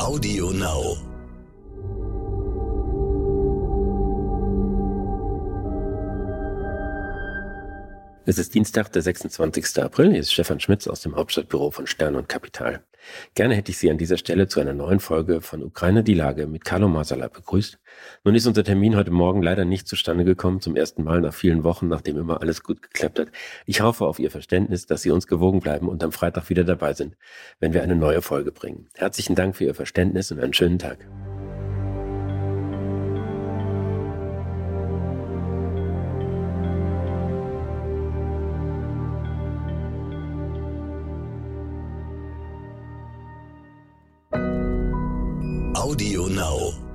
Audio Now. Es ist Dienstag, der 26. April. Hier ist Stefan Schmitz aus dem Hauptstadtbüro von Stern und Kapital. Gerne hätte ich Sie an dieser Stelle zu einer neuen Folge von Ukraine die Lage mit Carlo Masala begrüßt. Nun ist unser Termin heute Morgen leider nicht zustande gekommen, zum ersten Mal nach vielen Wochen, nachdem immer alles gut geklappt hat. Ich hoffe auf Ihr Verständnis, dass Sie uns gewogen bleiben und am Freitag wieder dabei sind, wenn wir eine neue Folge bringen. Herzlichen Dank für Ihr Verständnis und einen schönen Tag. Audio Now.